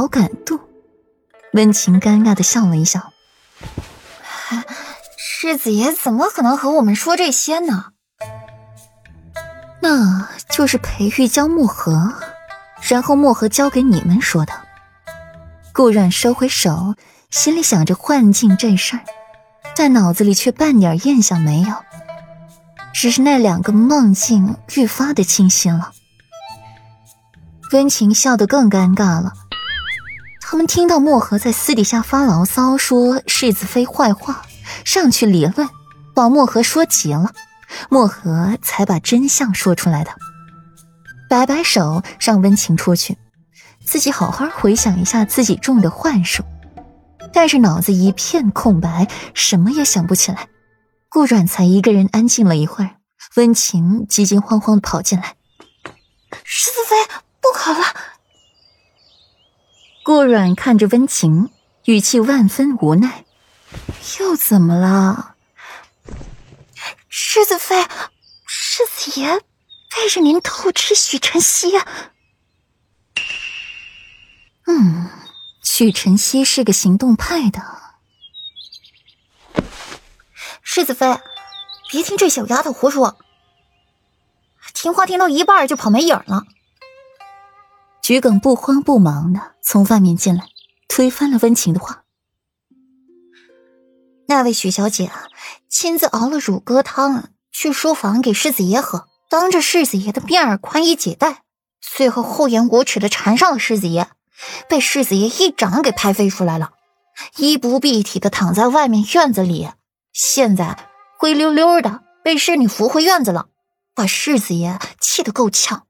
好感度。温情尴尬的笑了一笑：“世子爷怎么可能和我们说这些呢？那就是裴玉教墨荷，然后墨荷教给你们说的。”顾阮收回手，心里想着幻境这事儿，但脑子里却半点印象没有。只是那两个梦境愈发的清晰了。温情笑得更尴尬了。他们听到墨荷在私底下发牢骚，说世子妃坏话，上去理论，把墨荷说急了，墨荷才把真相说出来的。摆摆手，让温情出去，自己好好回想一下自己中的幻术。但是脑子一片空白，什么也想不起来。顾阮才一个人安静了一会儿，温情急急慌慌的跑进来：“世子妃，不好了！”顾阮看着温情，语气万分无奈：“又怎么了？”世子妃，世子爷背着您偷吃许晨曦。嗯，许晨曦是个行动派的。世子妃，别听这小丫头胡说。听话听到一半就跑没影了。桔梗不慌不忙的从外面进来，推翻了温情的话。那位许小姐啊亲自熬了乳鸽汤去书房给世子爷喝，当着世子爷的面儿宽衣解带，最后厚颜无耻的缠上了世子爷，被世子爷一掌给拍飞出来了，衣不蔽体的躺在外面院子里。现在灰溜溜的被侍女扶回院子了，把世子爷气得够呛。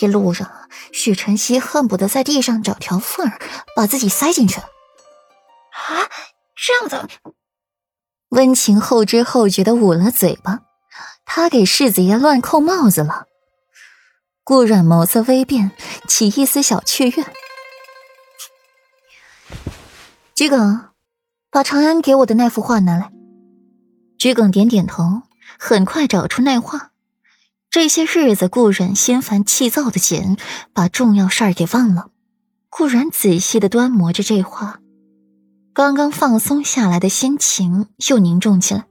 一路上，许晨曦恨不得在地上找条缝儿把自己塞进去。啊，这样子，温情后知后觉的捂了嘴巴，他给世子爷乱扣帽子了。顾阮眸色微变，起一丝小雀跃。桔梗。把长安给我的那幅画拿来。桔梗点点头，很快找出那画。这些日子，顾然心烦气躁的紧，把重要事儿给忘了。顾然仔细的端磨着这话，刚刚放松下来的心情又凝重起来。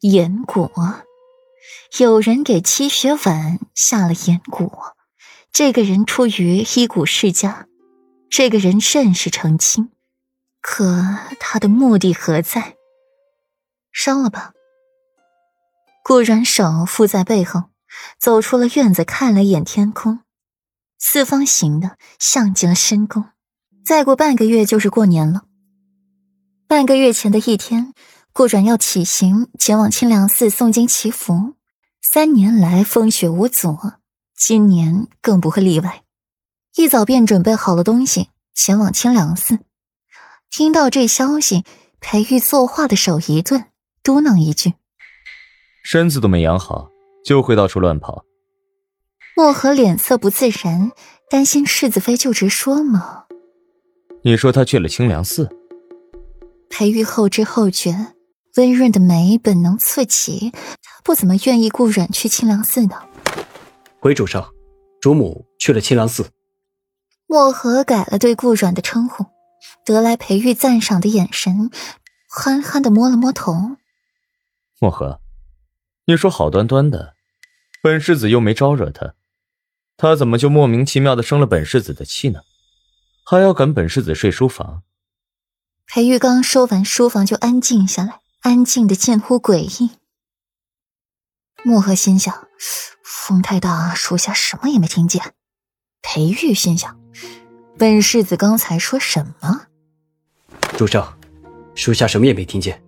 岩果，有人给七雪婉下了岩果。这个人出于医蛊世家，这个人甚是成亲。可他的目的何在？烧了吧。顾然手覆在背后，走出了院子，看了一眼天空，四方形的，像极了深宫。再过半个月就是过年了。半个月前的一天，顾然要起行前往清凉寺诵经祈福。三年来风雪无阻，今年更不会例外。一早便准备好了东西，前往清凉寺。听到这消息，裴玉作画的手一顿，嘟囔一句：“身子都没养好，就会到处乱跑。”墨荷脸色不自然，担心世子妃就直说嘛。你说他去了清凉寺？裴玉后知后觉，温润的眉本能蹙起。他不怎么愿意顾阮去清凉寺的。回主上，主母去了清凉寺。墨荷改了对顾阮的称呼。得来裴玉赞赏的眼神，憨憨的摸了摸头。墨荷，你说好端端的，本世子又没招惹他，他怎么就莫名其妙的生了本世子的气呢？还要赶本世子睡书房？裴玉刚说完，书房就安静下来，安静的近乎诡异。墨荷心想：风太大，属下什么也没听见。裴玉心想。本世子刚才说什么？主上，属下什么也没听见，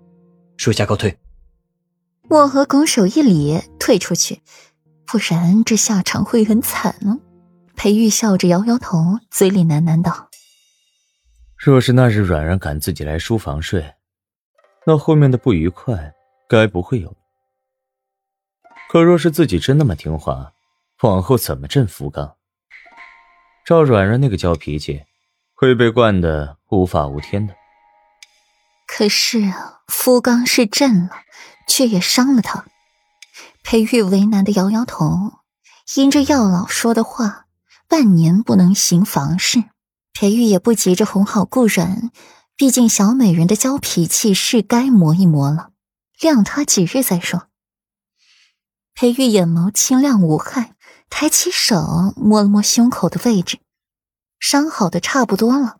属下告退。墨荷拱手一礼，退出去，不然这下场会很惨呢。裴玉笑着摇摇头，嘴里喃喃道：“若是那日软软敢自己来书房睡，那后面的不愉快该不会有。可若是自己真那么听话，往后怎么镇福刚？”照软软那个娇脾气，会被惯得无法无天的。可是啊，夫刚是震了，却也伤了他。裴玉为难的摇摇头，因着药老说的话，半年不能行房事，裴玉也不急着哄好顾然，毕竟小美人的娇脾气是该磨一磨了，晾她几日再说。裴玉眼眸清亮无害，抬起手摸了摸胸口的位置，伤好的差不多了。